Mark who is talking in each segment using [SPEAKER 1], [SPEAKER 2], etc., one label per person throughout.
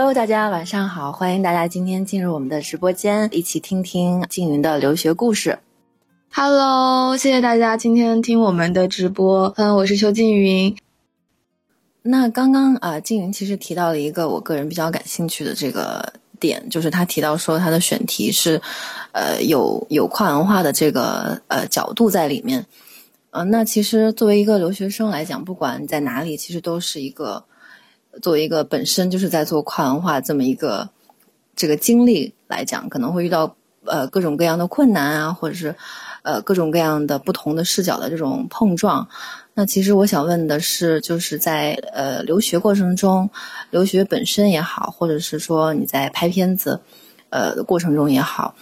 [SPEAKER 1] Hello，大家晚上好，欢迎大家今天进入我们的直播间，一起听听静云的留学故事。
[SPEAKER 2] Hello，谢谢大家今天听我们的直播。嗯，我是邱静云。
[SPEAKER 1] 那刚刚啊，静云其实提到了一个我个人比较感兴趣的这个点，就是他提到说他的选题是，呃，有有跨文化的这个呃角度在里面。呃，那其实作为一个留学生来讲，不管在哪里，其实都是一个。作为一个本身就是在做跨文化这么一个这个经历来讲，可能会遇到呃各种各样的困难啊，或者是呃各种各样的不同的视角的这种碰撞。那其实我想问的是，就是在呃留学过程中，留学本身也好，或者是说你在拍片子呃过程中也好，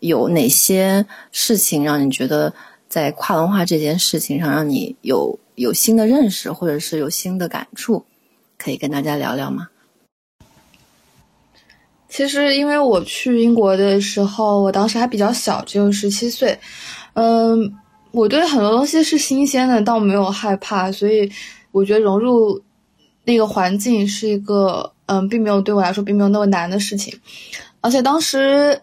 [SPEAKER 1] 有哪些事情让你觉得在跨文化这件事情上让你有有新的认识，或者是有新的感触？可以跟大家聊聊吗？
[SPEAKER 2] 其实，因为我去英国的时候，我当时还比较小，只有十七岁。嗯，我对很多东西是新鲜的，倒没有害怕，所以我觉得融入那个环境是一个嗯，并没有对我来说并没有那么难的事情。而且当时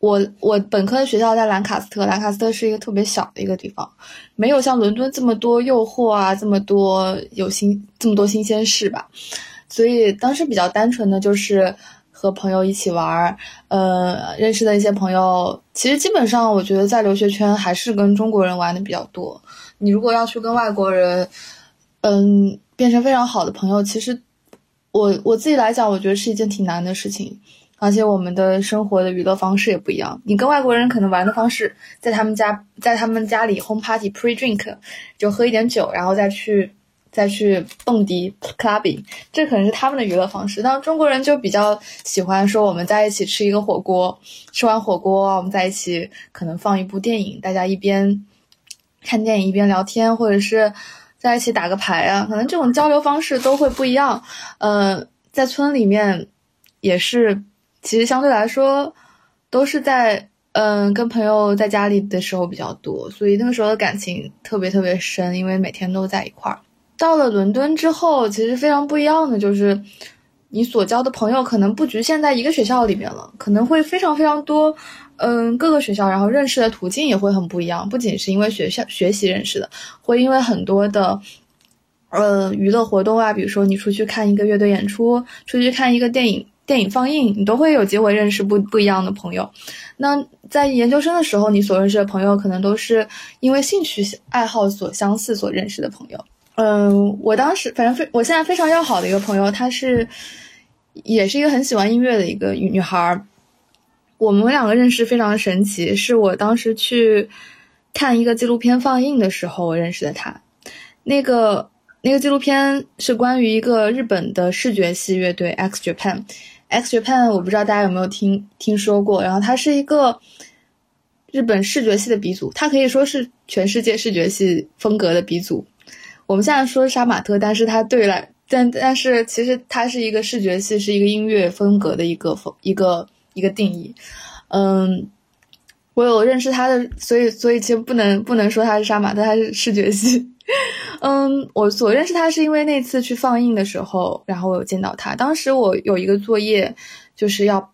[SPEAKER 2] 我我本科的学校在兰卡斯特，兰卡斯特是一个特别小的一个地方，没有像伦敦这么多诱惑啊，这么多有新这么多新鲜事吧。所以当时比较单纯的就是。和朋友一起玩儿，呃，认识的一些朋友，其实基本上我觉得在留学圈还是跟中国人玩的比较多。你如果要去跟外国人，嗯，变成非常好的朋友，其实我我自己来讲，我觉得是一件挺难的事情。而且我们的生活的娱乐方式也不一样。你跟外国人可能玩的方式，在他们家，在他们家里 home party pre drink，就喝一点酒，然后再去。再去蹦迪 clubbing，这可能是他们的娱乐方式。但中国人就比较喜欢说，我们在一起吃一个火锅，吃完火锅，我们在一起可能放一部电影，大家一边看电影一边聊天，或者是在一起打个牌啊。可能这种交流方式都会不一样。呃，在村里面也是，其实相对来说都是在嗯跟朋友在家里的时候比较多，所以那个时候的感情特别特别深，因为每天都在一块儿。到了伦敦之后，其实非常不一样的就是，你所交的朋友可能不局限在一个学校里面了，可能会非常非常多，嗯，各个学校，然后认识的途径也会很不一样。不仅是因为学校学习认识的，会因为很多的，呃，娱乐活动啊，比如说你出去看一个乐队演出，出去看一个电影电影放映，你都会有机会认识不不一样的朋友。那在研究生的时候，你所认识的朋友可能都是因为兴趣爱好所相似所认识的朋友。嗯，我当时反正非我现在非常要好的一个朋友，她是也是一个很喜欢音乐的一个女孩儿。我们两个认识非常神奇，是我当时去看一个纪录片放映的时候我认识的她。那个那个纪录片是关于一个日本的视觉系乐队 X Japan。X Japan 我不知道大家有没有听听说过，然后它是一个日本视觉系的鼻祖，它可以说是全世界视觉系风格的鼻祖。我们现在说杀马特，但是它对来，但但是其实它是一个视觉系，是一个音乐风格的一个风一个一个定义。嗯，我有认识他的，所以所以其实不能不能说他是杀马特，他是视觉系。嗯，我所认识他是因为那次去放映的时候，然后我有见到他。当时我有一个作业，就是要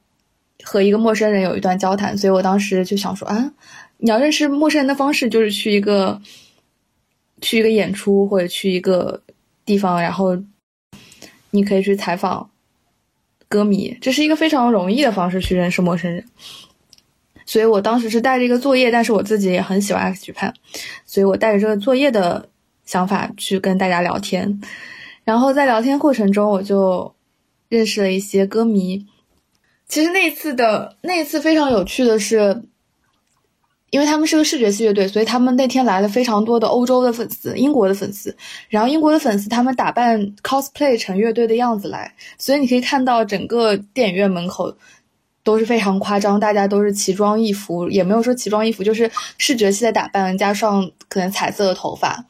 [SPEAKER 2] 和一个陌生人有一段交谈，所以我当时就想说啊，你要认识陌生人的方式就是去一个。去一个演出或者去一个地方，然后你可以去采访歌迷，这是一个非常容易的方式去认识陌生人。所以我当时是带着一个作业，但是我自己也很喜欢 X 举判，所以我带着这个作业的想法去跟大家聊天。然后在聊天过程中，我就认识了一些歌迷。其实那一次的那一次非常有趣的是。因为他们是个视觉系乐队，所以他们那天来了非常多的欧洲的粉丝、英国的粉丝。然后英国的粉丝他们打扮 cosplay 成乐队的样子来，所以你可以看到整个电影院门口都是非常夸张，大家都是奇装异服，也没有说奇装异服，就是视觉系的打扮加上可能彩色的头发，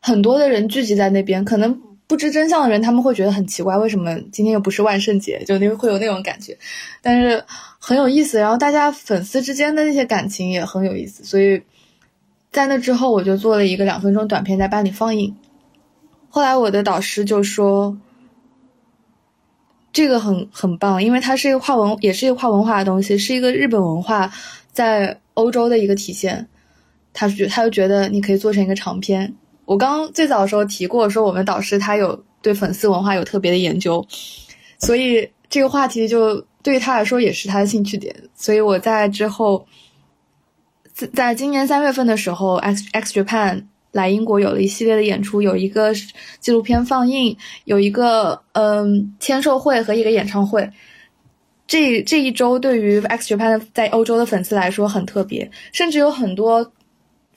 [SPEAKER 2] 很多的人聚集在那边，可能。不知真相的人，他们会觉得很奇怪，为什么今天又不是万圣节？就那会有那种感觉，但是很有意思。然后大家粉丝之间的那些感情也很有意思，所以在那之后，我就做了一个两分钟短片在班里放映。后来我的导师就说：“这个很很棒，因为它是一个跨文，也是一个跨文化的东西，是一个日本文化在欧洲的一个体现。他觉他就觉得你可以做成一个长篇。我刚最早的时候提过，说我们导师他有对粉丝文化有特别的研究，所以这个话题就对于他来说也是他的兴趣点。所以我在之后，在在今年三月份的时候，X X Japan。来英国有了一系列的演出，有一个纪录片放映，有一个嗯签售会和一个演唱会。这这一周对于 X Japan 在欧洲的粉丝来说很特别，甚至有很多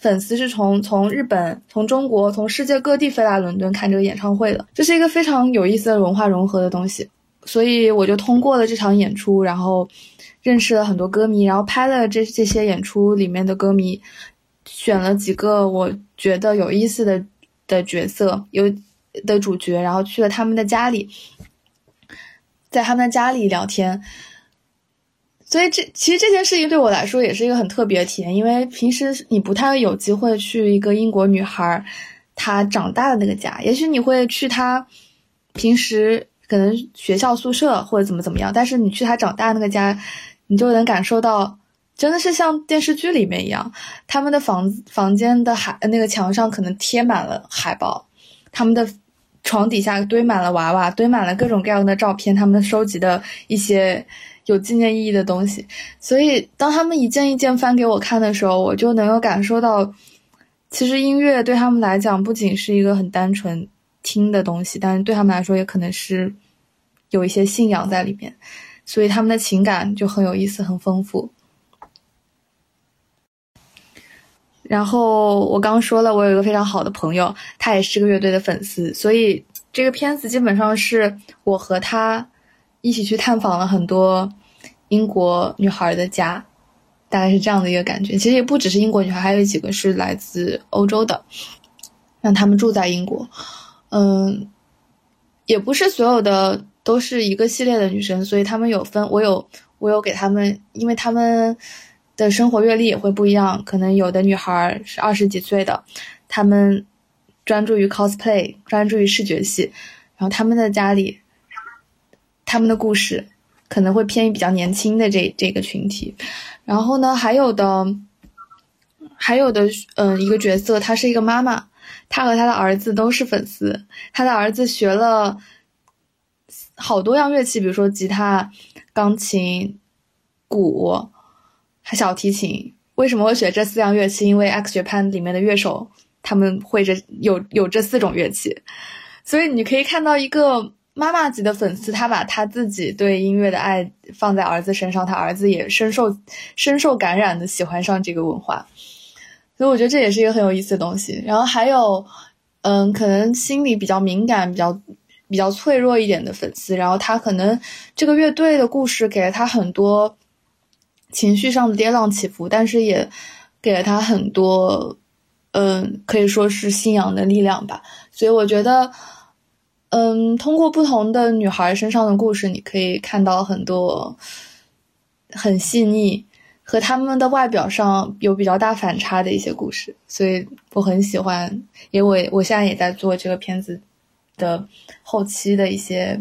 [SPEAKER 2] 粉丝是从从日本、从中国、从世界各地飞来伦敦看这个演唱会的。这是一个非常有意思的文化融合的东西，所以我就通过了这场演出，然后认识了很多歌迷，然后拍了这这些演出里面的歌迷。选了几个我觉得有意思的的角色，有的主角，然后去了他们的家里，在他们的家里聊天。所以这其实这件事情对我来说也是一个很特别的体验，因为平时你不太有机会去一个英国女孩她长大的那个家，也许你会去她平时可能学校宿舍或者怎么怎么样，但是你去她长大那个家，你就能感受到。真的是像电视剧里面一样，他们的房房间的海那个墙上可能贴满了海报，他们的床底下堆满了娃娃，堆满了各种各样的照片，他们收集的一些有纪念意义的东西。所以当他们一件一件翻给我看的时候，我就能够感受到，其实音乐对他们来讲不仅是一个很单纯听的东西，但是对他们来说也可能是有一些信仰在里面，所以他们的情感就很有意思，很丰富。然后我刚说了，我有一个非常好的朋友，他也是这个乐队的粉丝，所以这个片子基本上是我和他一起去探访了很多英国女孩的家，大概是这样的一个感觉。其实也不只是英国女孩，还有几个是来自欧洲的，让他们住在英国。嗯，也不是所有的都是一个系列的女生，所以他们有分，我有我有给他们，因为他们。的生活阅历也会不一样，可能有的女孩是二十几岁的，她们专注于 cosplay，专注于视觉系，然后他们的家里，他们的故事可能会偏于比较年轻的这这个群体，然后呢，还有的，还有的，嗯，一个角色，她是一个妈妈，她和她的儿子都是粉丝，她的儿子学了好多样乐器，比如说吉他、钢琴、鼓。还小提琴，为什么会选这四样乐器？因为 X Japan 里面的乐手他们会这有有这四种乐器，所以你可以看到一个妈妈级的粉丝，他把他自己对音乐的爱放在儿子身上，他儿子也深受深受感染的喜欢上这个文化，所以我觉得这也是一个很有意思的东西。然后还有，嗯，可能心里比较敏感、比较比较脆弱一点的粉丝，然后他可能这个乐队的故事给了他很多。情绪上的跌宕起伏，但是也给了他很多，嗯，可以说是信仰的力量吧。所以我觉得，嗯，通过不同的女孩身上的故事，你可以看到很多很细腻和他们的外表上有比较大反差的一些故事。所以我很喜欢，因为我现在也在做这个片子的后期的一些，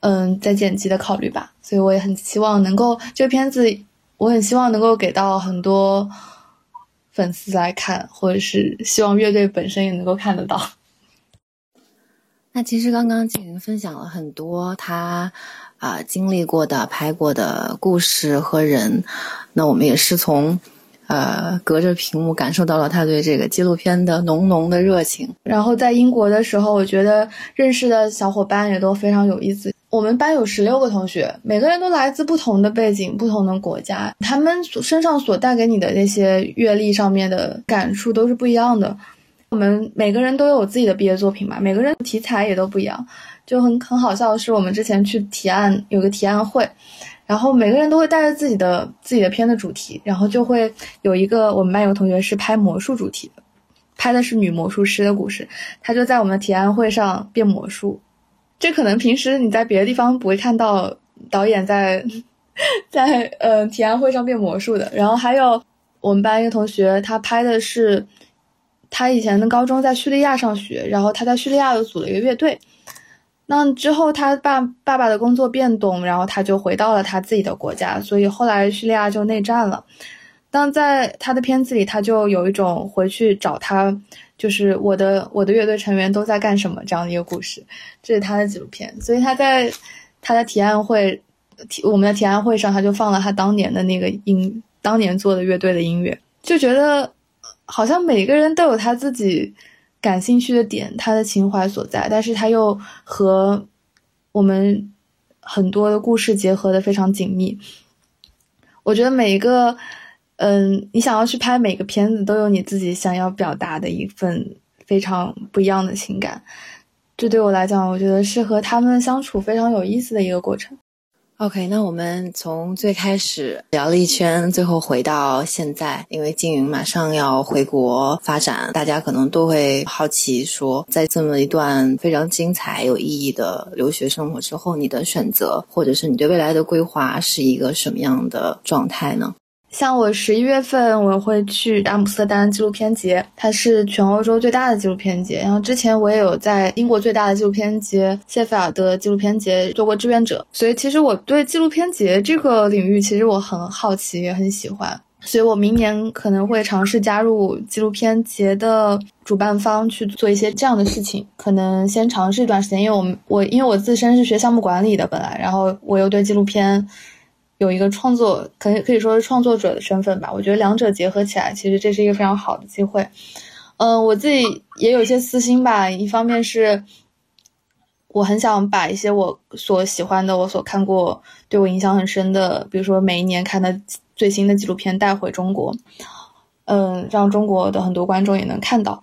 [SPEAKER 2] 嗯，在剪辑的考虑吧。所以我也很希望能够这个片子。我很希望能够给到很多粉丝来看，或者是希望乐队本身也能够看得到。
[SPEAKER 1] 那其实刚刚静云分享了很多他啊经历过的、拍过的故事和人，那我们也是从呃隔着屏幕感受到了他对这个纪录片的浓浓的热情。
[SPEAKER 2] 然后在英国的时候，我觉得认识的小伙伴也都非常有意思。我们班有十六个同学，每个人都来自不同的背景、不同的国家，他们身上所带给你的那些阅历上面的感触都是不一样的。我们每个人都有自己的毕业作品嘛，每个人题材也都不一样，就很很好笑的是，我们之前去提案有个提案会，然后每个人都会带着自己的自己的片的主题，然后就会有一个我们班有个同学是拍魔术主题的，拍的是女魔术师的故事，他就在我们的提案会上变魔术。这可能平时你在别的地方不会看到导演在 在呃提案会上变魔术的。然后还有我们班一个同学，他拍的是他以前的高中在叙利亚上学，然后他在叙利亚又组了一个乐队，那之后他爸爸爸的工作变动，然后他就回到了他自己的国家，所以后来叙利亚就内战了。但在他的片子里，他就有一种回去找他，就是我的我的乐队成员都在干什么这样的一个故事。这是他的纪录片，所以他在他的提案会，提我们的提案会上，他就放了他当年的那个音，当年做的乐队的音乐，就觉得好像每个人都有他自己。感兴趣的点，他的情怀所在，但是他又和我们很多的故事结合的非常紧密。我觉得每一个，嗯，你想要去拍每个片子，都有你自己想要表达的一份非常不一样的情感。这对我来讲，我觉得是和他们相处非常有意思的一个过程。
[SPEAKER 1] OK，那我们从最开始聊了一圈，最后回到现在，因为金云马上要回国发展，大家可能都会好奇说，在这么一段非常精彩、有意义的留学生活之后，你的选择或者是你对未来的规划是一个什么样的状态呢？
[SPEAKER 2] 像我十一月份我会去阿姆斯特丹纪录片节，它是全欧洲最大的纪录片节。然后之前我也有在英国最大的纪录片节谢菲尔德纪录片节做过志愿者，所以其实我对纪录片节这个领域其实我很好奇，也很喜欢。所以我明年可能会尝试加入纪录片节的主办方去做一些这样的事情，可能先尝试一段时间，因为我们我因为我自身是学项目管理的本来，然后我又对纪录片。有一个创作，可以可以说是创作者的身份吧。我觉得两者结合起来，其实这是一个非常好的机会。嗯，我自己也有一些私心吧。一方面是，我很想把一些我所喜欢的、我所看过、对我影响很深的，比如说每一年看的最新的纪录片带回中国，嗯，让中国的很多观众也能看到。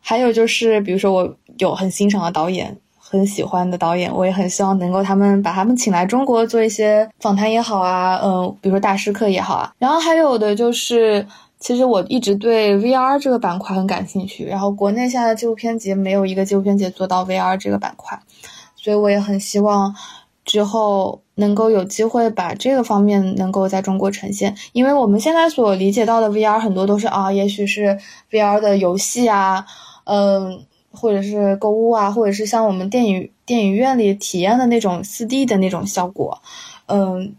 [SPEAKER 2] 还有就是，比如说我有很欣赏的导演。很喜欢的导演，我也很希望能够他们把他们请来中国做一些访谈也好啊，嗯，比如说大师课也好啊。然后还有的就是，其实我一直对 VR 这个板块很感兴趣。然后国内现在的纪录片节没有一个纪录片节做到 VR 这个板块，所以我也很希望之后能够有机会把这个方面能够在中国呈现。因为我们现在所理解到的 VR 很多都是啊，也许是 VR 的游戏啊，嗯。或者是购物啊，或者是像我们电影电影院里体验的那种四 D 的那种效果，嗯，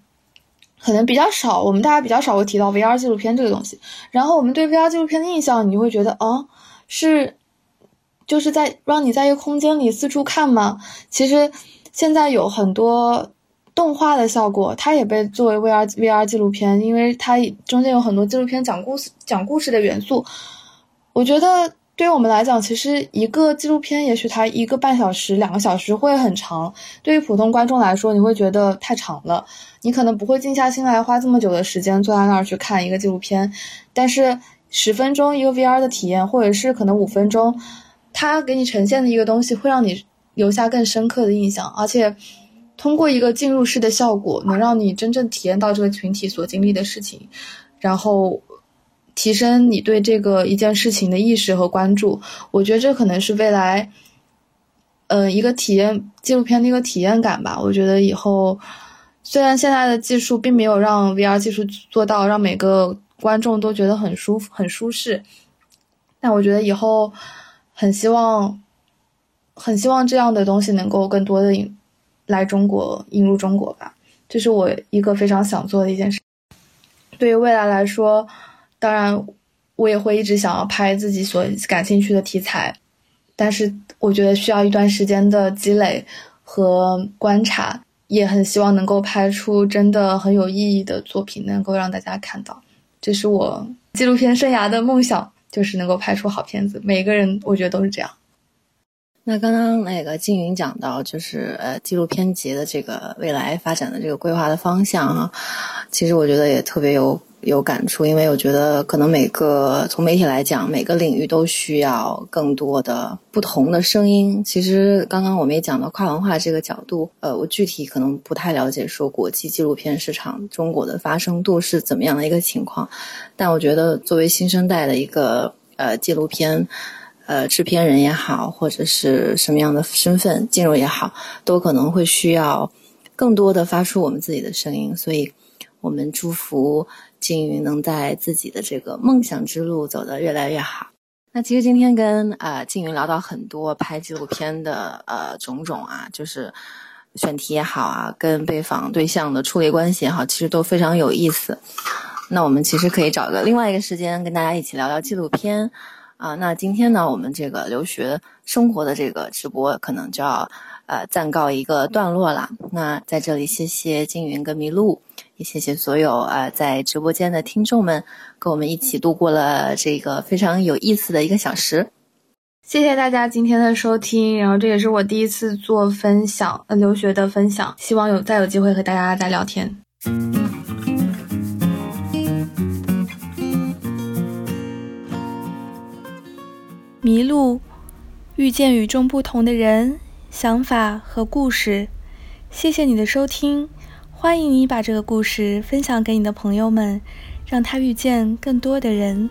[SPEAKER 2] 可能比较少。我们大家比较少会提到 VR 纪录片这个东西。然后我们对 VR 纪录片的印象，你会觉得啊，是就是在让你在一个空间里四处看吗？其实现在有很多动画的效果，它也被作为 VR VR 纪录片，因为它中间有很多纪录片讲故事讲故事的元素。我觉得。对于我们来讲，其实一个纪录片，也许它一个半小时、两个小时会很长。对于普通观众来说，你会觉得太长了，你可能不会静下心来花这么久的时间坐在那儿去看一个纪录片。但是十分钟一个 VR 的体验，或者是可能五分钟，它给你呈现的一个东西，会让你留下更深刻的印象，而且通过一个进入式的效果，能让你真正体验到这个群体所经历的事情，然后。提升你对这个一件事情的意识和关注，我觉得这可能是未来，嗯，一个体验纪录片的一个体验感吧。我觉得以后，虽然现在的技术并没有让 VR 技术做到让每个观众都觉得很舒服、很舒适，但我觉得以后很希望，很希望这样的东西能够更多的引来中国，引入中国吧。这是我一个非常想做的一件事。对于未来来说。当然，我也会一直想要拍自己所感兴趣的题材，但是我觉得需要一段时间的积累和观察，也很希望能够拍出真的很有意义的作品，能够让大家看到。这是我纪录片生涯的梦想，就是能够拍出好片子。每个人我觉得都是这样。
[SPEAKER 1] 那刚刚那个金云讲到，就是呃纪录片节的这个未来发展的这个规划的方向啊，其实我觉得也特别有。有感触，因为我觉得可能每个从媒体来讲，每个领域都需要更多的不同的声音。其实刚刚我们也讲到跨文化这个角度，呃，我具体可能不太了解说国际纪录片市场中国的发生度是怎么样的一个情况，但我觉得作为新生代的一个呃纪录片呃制片人也好，或者是什么样的身份进入也好，都可能会需要更多的发出我们自己的声音，所以我们祝福。金鱼能在自己的这个梦想之路走得越来越好。那其实今天跟呃静云聊到很多拍纪录片的呃种种啊，就是选题也好啊，跟被访对象的处理关系也好，其实都非常有意思。那我们其实可以找个另外一个时间跟大家一起聊聊纪录片啊。那今天呢，我们这个留学生活的这个直播可能就要呃暂告一个段落了。那在这里，谢谢静云跟麋鹿，也谢谢所有呃在直播间的听众们，跟我们一起度过了这个非常有意思的一个小时。
[SPEAKER 2] 谢谢大家今天的收听，然后这也是我第一次做分享，呃，留学的分享，希望有再有机会和大家再聊天。
[SPEAKER 3] 迷路，遇见与众不同的人、想法和故事。谢谢你的收听，欢迎你把这个故事分享给你的朋友们，让他遇见更多的人。